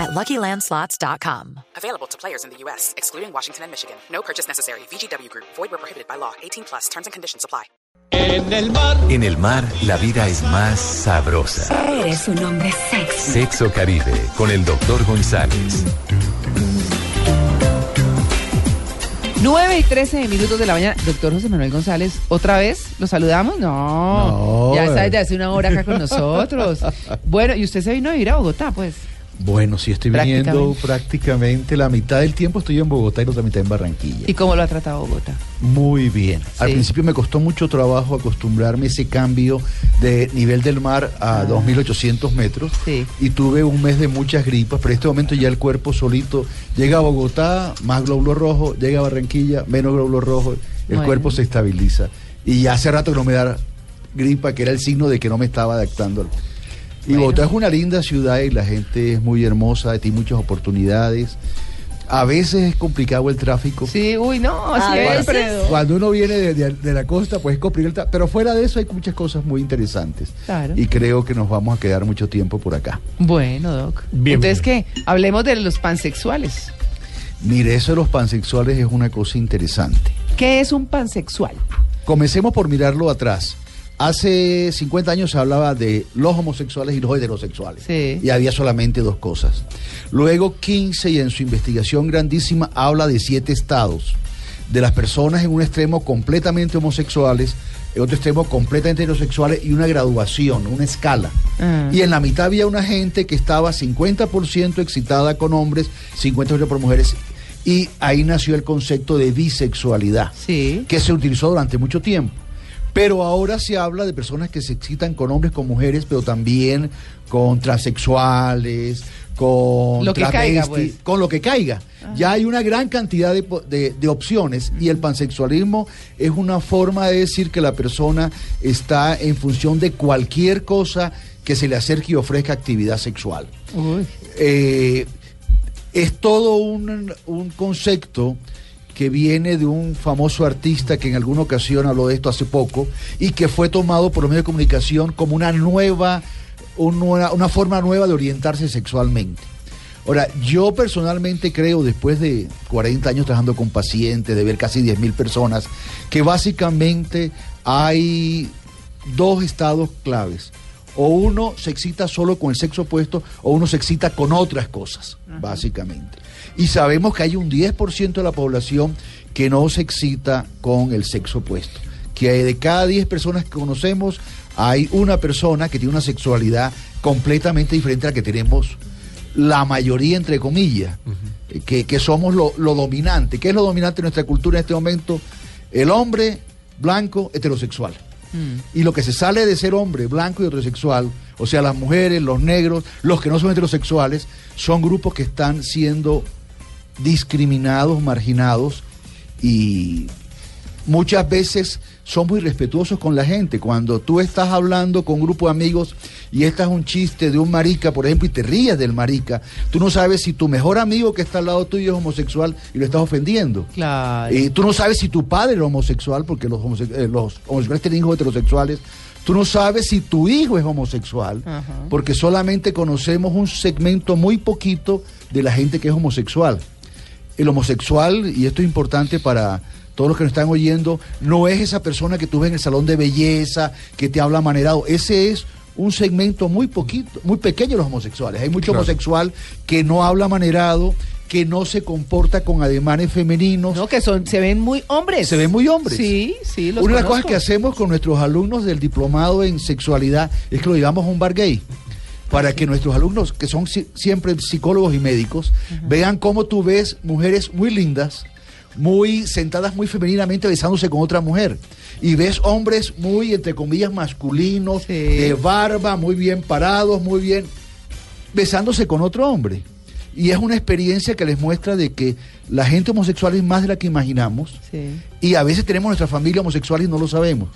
at LuckyLandSlots.com. Available to players in the U.S., excluding Washington and Michigan. No purchase necessary. VGW Group. Void where prohibited by law. 18 plus. Terms and conditions apply. En el mar. En el mar, la vida es más sabrosa. Eres un hombre sexy. Sexo Caribe, con el doctor González. 9 y 13 minutos de la mañana. Doctor José Manuel González, ¿otra vez? ¿Lo saludamos? No. No. Ya está desde hace una hora acá con nosotros. Bueno, y usted se vino a vivir a Bogotá, pues. Bueno, sí estoy viniendo prácticamente la mitad del tiempo estoy en Bogotá y la otra mitad en Barranquilla. ¿Y cómo lo ha tratado Bogotá? Muy bien. Al principio me costó mucho trabajo acostumbrarme a ese cambio de nivel del mar a 2.800 metros. Ah. Sí. Y tuve un mes de muchas gripas, pero en este momento ya el cuerpo solito llega a Bogotá, más glóbulo rojo, llega a Barranquilla, menos glóbulo rojo, el Bueno. cuerpo se estabiliza. Y ya hace rato que no me da gripa, que era el signo de que no me estaba adaptando. Y Bueno. Bogotá es una linda ciudad y la gente es muy hermosa, tiene muchas oportunidades. A veces es complicado el tráfico. Sí, uy, no, A siempre. veces. Cuando uno viene de, de- de la costa, pues es complicado. el tra- Pero fuera de eso hay muchas cosas muy interesantes. Claro. Y creo que nos vamos a quedar mucho tiempo por acá. Bueno, Doc. Bien, Entonces, ¿qué? Hablemos de los pansexuales. Mire, eso de los pansexuales es una cosa interesante. ¿Qué es un pansexual? Comencemos por mirarlo atrás. Hace 50 años se hablaba de los homosexuales y los heterosexuales. Sí. Y había solamente dos cosas. Luego 15 y en su investigación grandísima habla de siete estados. De las personas en un extremo completamente homosexuales, en otro extremo completamente heterosexuales y una graduación, una escala. Ah. Y en la mitad había una gente que estaba 50% excitada con hombres, 50% por mujeres. Y ahí nació el concepto de bisexualidad Sí. que se utilizó durante mucho tiempo. Pero ahora se habla de personas que se excitan con hombres, con mujeres, pero también con transexuales, con Lo que caiga, pues. con lo que caiga. Ya hay una gran cantidad de, de- de opciones y el pansexualismo es una forma de decir que la persona está en función de cualquier cosa que se le acerque y ofrezca actividad sexual. Eh, es todo un, un concepto que viene de un famoso artista que en alguna ocasión habló de esto hace poco y que fue tomado por los medios de comunicación como una nueva, un nueva- una forma nueva de orientarse sexualmente. Ahora, yo personalmente creo, después de 40 años trabajando con pacientes, de ver casi 10.000 personas, que básicamente hay dos estados claves. O uno se excita solo con el sexo opuesto o uno se excita con otras cosas, básicamente. Y sabemos que hay un 10% de la población que no se excita con el sexo opuesto. Que de cada 10 personas que conocemos, hay una persona que tiene una sexualidad completamente diferente a la que tenemos la mayoría, entre comillas, eh, que, que somos lo, lo dominante. ¿Qué es lo dominante en nuestra cultura en este momento? El hombre blanco heterosexual. Y lo que se sale de ser hombre blanco y heterosexual, o sea, las mujeres, los negros, los que no son heterosexuales, son grupos que están siendo discriminados, marginados y muchas veces son muy respetuosos con la gente. Cuando tú estás hablando con un grupo de amigos y estás un chiste de un marica, por ejemplo, y te rías del marica, tú no sabes si tu mejor amigo que está al lado tuyo es homosexual y lo estás ofendiendo. Claro. Y tú no sabes si tu padre era homosexual, porque los, homose- eh, los homosexuales tienen hijos heterosexuales. Tú no sabes si tu hijo es homosexual, Ajá. porque solamente conocemos un segmento muy poquito de la gente que es homosexual. El homosexual, y esto es importante para todos los que nos están oyendo, no es esa persona que tú ves en el salón de belleza, que te habla manerado. Ese es un segmento muy poquito, muy pequeño de los homosexuales. Hay mucho homosexual que no habla manerado, que no se comporta con ademanes femeninos. No, que son, se ven muy hombres. Se ven muy hombres. Sí, sí, los Una de las cosas que hacemos con nuestros alumnos del diplomado en sexualidad es que lo llevamos a un bar gay. Para que nuestros alumnos, que son si- siempre psicólogos y médicos, vean cómo tú ves mujeres muy lindas, muy sentadas muy femeninamente besándose con otra mujer. Y ves hombres muy, entre comillas, masculinos, Sí. de barba, muy bien parados, muy bien, besándose con otro hombre. Y es una experiencia que les muestra de que la gente homosexual es más de la que imaginamos. Sí. Y a veces tenemos nuestra familia homosexual y no lo sabemos.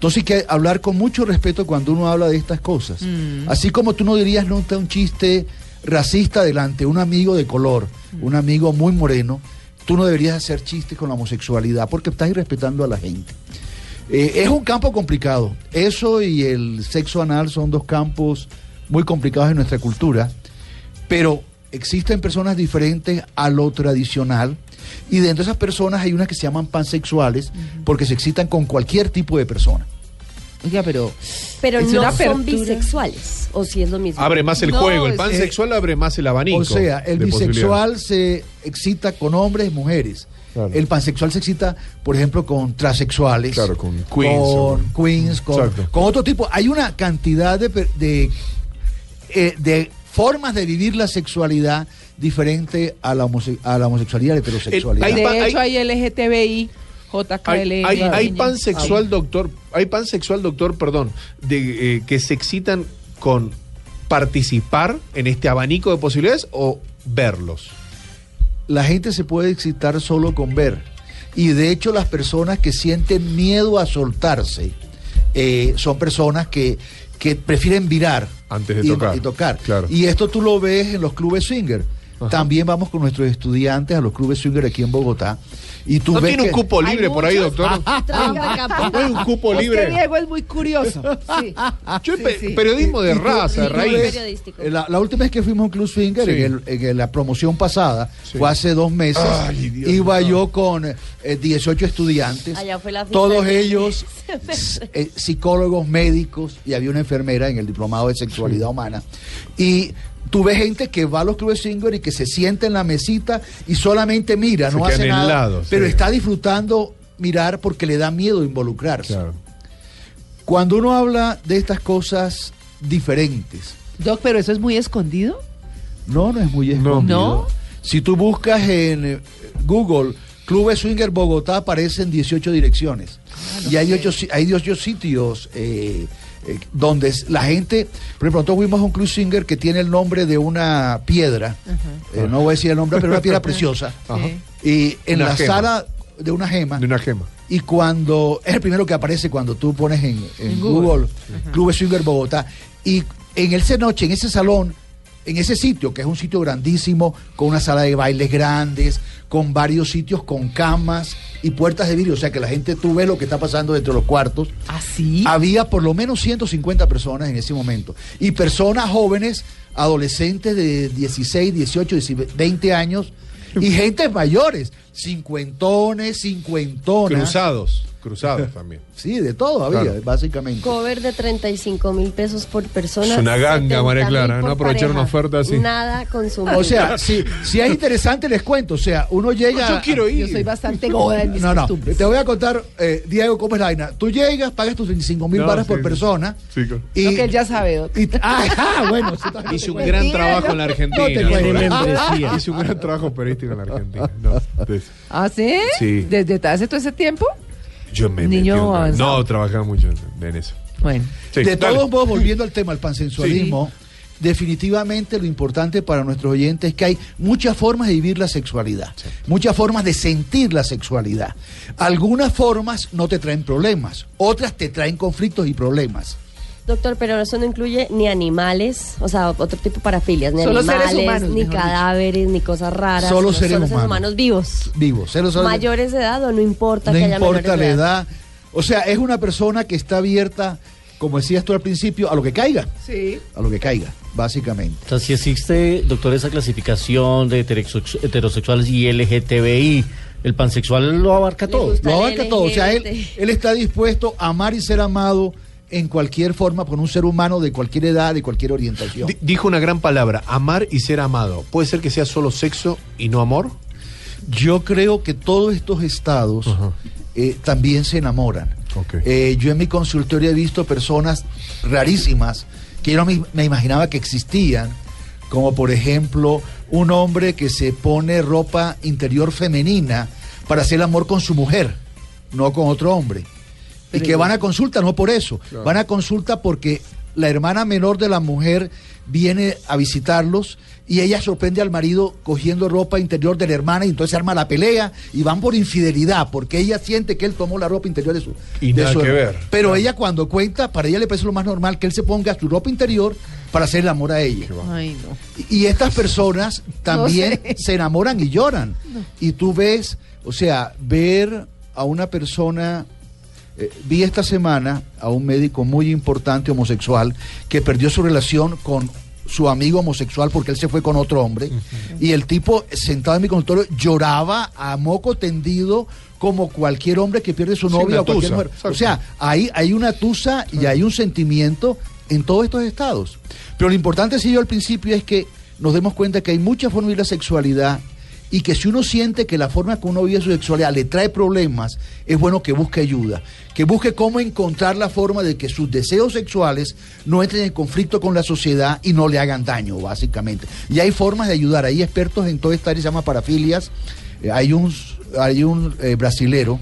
Entonces hay que hablar con mucho respeto cuando uno habla de estas cosas. Así como tú no dirías nunca un chiste racista delante de un amigo de color, un amigo muy moreno, tú no deberías hacer chistes con la homosexualidad porque estás irrespetando a la gente. Eh, es un campo complicado. Eso y el sexo anal son dos campos muy complicados en nuestra cultura, pero existen personas diferentes a lo tradicional y dentro de esas personas hay unas que se llaman pansexuales porque se excitan con cualquier tipo de persona. Oiga, pero. Pero es no una son bisexuales, o si es lo mismo. Abre más el No, juego, el pansexual abre más el abanico. O sea, el bisexual se excita con hombres y mujeres. Claro. El pansexual se excita, por ejemplo, con transexuales. Claro, con queens o- Con queens, con, otro tipo. Hay una cantidad de, per- de, eh, de formas de vivir la sexualidad diferente a la, homose- a la homosexualidad y la heterosexualidad. Hay De hecho, hay LGTBI, JKL. Hay, hay, pansexual, doctor, hay pansexual, doctor, perdón, de, eh, que se excitan con participar en este abanico de posibilidades o verlos. la gente se puede excitar solo con ver. Y de hecho las personas que sienten miedo a soltarse eh, son personas que, que prefieren virar Antes de y, tocar. y tocar. Claro. Y esto tú lo ves en los clubes swinger. Ajá. También vamos con nuestros estudiantes a los clubes swinger aquí en Bogotá. Y tú ¿No ves tiene un que- cupo libre por ahí, doctor? Traiga campo. ¿No hay un cupo Es que libre? Diego es muy curioso. Sí. Yo Sí, pe- sí. periodismo de raza, y de tú raíz. eh, La, la última vez que fuimos a un club swinger, Sí. en, el- en la promoción pasada, Sí. fue hace dos meses, Ay, Dios iba yo con eh, 18 estudiantes, Allá fue la todos de- ellos eh, psicólogos, médicos, y había una enfermera en el diplomado de sexualidad humana. Y tú ves gente que va a los clubes swinger y que se sienta en la mesita y solamente mira, Se no hace nada, lado, pero sí. está disfrutando mirar porque le da miedo involucrarse. Claro. Cuando uno habla de estas cosas diferentes, Doc, pero eso es muy escondido. no, no es muy escondido. ¿No? Si tú buscas en eh, Google Clubes Swinger Bogotá, aparecen 18 direcciones. y hay ocho, si- hay 18 sitios eh, eh, donde es- la gente, por ejemplo, nosotros fuimos a un club swinger que tiene el nombre de una piedra, eh, no voy a decir el nombre, pero una piedra preciosa. Y en Una la gema. sala de una gema. De una gema. Y cuando es el primero que aparece cuando tú pones en, en En Google, Google. Clubes Swinger Bogotá. Y en esa noche, en ese salón, en ese sitio, que es un sitio grandísimo, con una sala de bailes grandes, con varios sitios con camas y puertas de vidrio, o sea que la gente tú ves lo que está pasando dentro de los cuartos. ¿Así? Había por lo menos 150 personas en ese momento. Y personas jóvenes, adolescentes de 16, 18, 19, 20 años, y gentes mayores, cincuentones, cincuentonas. Cruzados. Cruzados también. Sí, de todo había, Claro. básicamente. Cover de 35 mil pesos por persona. Es una ganga, 70.000 María Clara, no aprovechar una oferta así. Nada consumido. O sea, si, si es interesante, les cuento. O sea, uno llega. Yo quiero ir. Yo soy bastante goda en mis No, no. costumbres. Te voy a contar, eh, Diego, cómo es la vaina. Tú llegas, pagas tus 25 mil No, baras por sí, persona. sí, claro. Y, Lo que él ya sabe, y- ah, ah, bueno. sí, también Hice te un gran trabajo en la Argentina. Hice un gran trabajo periodístico en la Argentina. No, ¿Ah, sí? Sí. ¿Desde hace todo ese tiempo? Yo me Niño metí un- avanzado. No, trabajaba mucho en, en eso. Bueno. Sí, de dale. todos modos, volviendo al tema del pansensualismo, definitivamente lo importante para nuestros oyentes es que hay muchas formas de vivir la sexualidad, muchas formas de sentir la sexualidad. Algunas formas no te traen problemas, otras te traen conflictos y problemas. Doctor, pero eso no incluye ni animales, o sea, otro tipo de parafilias, ni Solo seres animales, humanos, ni dicho. cadáveres, ni cosas raras. Solo sino seres humanos. vivos. Vivos, solo- Mayores de edad o no importa no que haya importa la menores edad. O sea, es una persona que está abierta, como decías tú al principio, a lo que caiga, Sí. a lo que caiga, básicamente. O sea, si existe, doctor, esa clasificación de heterosex- heterosexuales y LGTBI, el pansexual lo abarca todo. Lo abarca todo. O sea, él está dispuesto a amar y ser amado en cualquier forma por un ser humano de cualquier edad, de cualquier orientación. Di- Dijo una gran palabra, amar y ser amado. ¿Puede ser que sea solo sexo y no amor? Yo creo que todos estos estados eh, también se enamoran. Eh, yo en mi consultorio he visto personas rarísimas que yo no me, me imaginaba que existían, como por ejemplo un hombre que se pone ropa interior femenina para hacer el amor con su mujer, no con otro hombre. Y que van a consulta no por eso, Claro. van a consulta porque la hermana menor de la mujer viene a visitarlos y ella sorprende al marido cogiendo ropa interior de la hermana y entonces se arma la pelea y van por infidelidad porque ella siente que él tomó la ropa interior de su Y de nada su que hermana. ver. Pero ella cuando cuenta, para ella le parece lo más normal que él se ponga su ropa interior para hacer el amor a ella. Ay, no. Y y estas personas también sé. se enamoran y lloran. Y tú ves, o sea, ver a una persona, eh, vi esta semana a un médico muy importante homosexual que perdió su relación con su amigo homosexual porque él se fue con otro hombre y el tipo sentado en mi consultorio lloraba a moco tendido como cualquier hombre que pierde su Sí, novia o cualquier tusa, mujer. exacto. O sea, hay, hay una tusa y hay un sentimiento en todos estos estados. Pero lo importante, sí, yo al principio es que nos demos cuenta que hay muchas formas de la sexualidad y que si uno siente que la forma que uno vive su sexualidad le trae problemas, es bueno que busque ayuda, que busque cómo encontrar la forma de que sus deseos sexuales no entren en conflicto con la sociedad y no le hagan daño, básicamente. Y hay formas de ayudar, hay expertos en toda esta área, se llama parafilias, Eh, hay un, hay un eh, brasilero,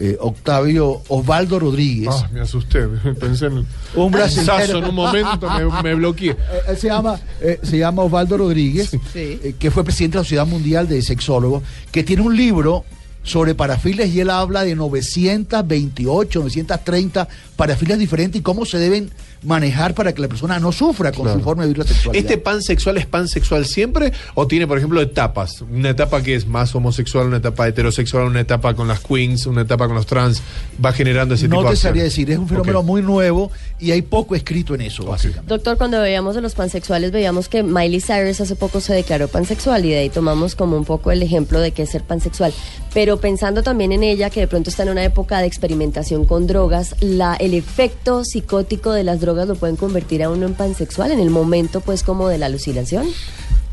eh, Octavio Osvaldo Rodríguez, Ah, me asusté. Pensé en Un brasilero. Sasso en un momento, me, me bloqueé. Eh, él se llama, eh, se llama Osvaldo Rodríguez, Sí. eh, que fue presidente de la Sociedad Mundial de Sexólogos, que tiene un libro sobre parafilias y él habla de 928, 930 parafilias diferentes y cómo se deben manejar para que la persona no sufra con Claro. su forma de vivir la sexualidad. ¿Este pan sexual es pan sexual siempre o tiene, por ejemplo, etapas? Una etapa que es más homosexual, una etapa heterosexual, una etapa con las queens, una etapa con los trans, va generando ese no tipo de te sabría acciones? decir, es un fenómeno muy nuevo y hay poco escrito en eso, básicamente. Doctor, cuando veíamos de los pansexuales, veíamos que Miley Cyrus hace poco se declaró pansexual y de ahí tomamos como un poco el ejemplo de que es ser pansexual. Pero pensando también en ella, que de pronto está en una época de experimentación con drogas, la, el efecto psicótico de las drogas lo pueden convertir a uno en pansexual en el momento, pues, como de la alucinación.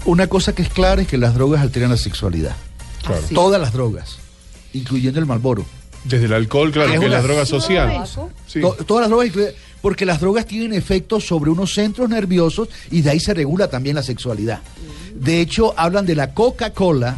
Una cosa que es clara es que las drogas alteran la sexualidad. Claro. Sí. Todas las drogas, incluyendo el Malboro. Desde el alcohol, claro, Es que es una- la droga social. Sí. To- todas las drogas, porque las drogas tienen efectos sobre unos centros nerviosos y de ahí se regula también la sexualidad. De hecho, hablan de la Coca-Cola,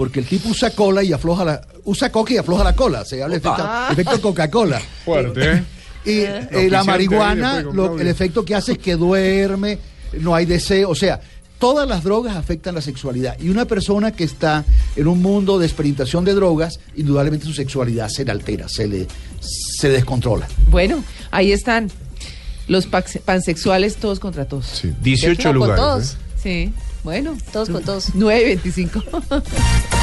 porque el tipo usa cola y afloja la, usa coca y afloja la cola. Se habla efecto, efecto Coca-Cola. Fuerte, ¿eh? Y eh, la marihuana, lo- el efecto que hace es que duerme, no hay deseo, o sea, todas las drogas afectan la sexualidad. Y una persona que está en un mundo de experimentación de drogas, indudablemente su sexualidad se le altera, se le se descontrola. Bueno, ahí están los pansexuales todos contra todos. Sí, 18 Con lugares. todos. ¿eh? Sí, bueno. Todos con todos. 9.25.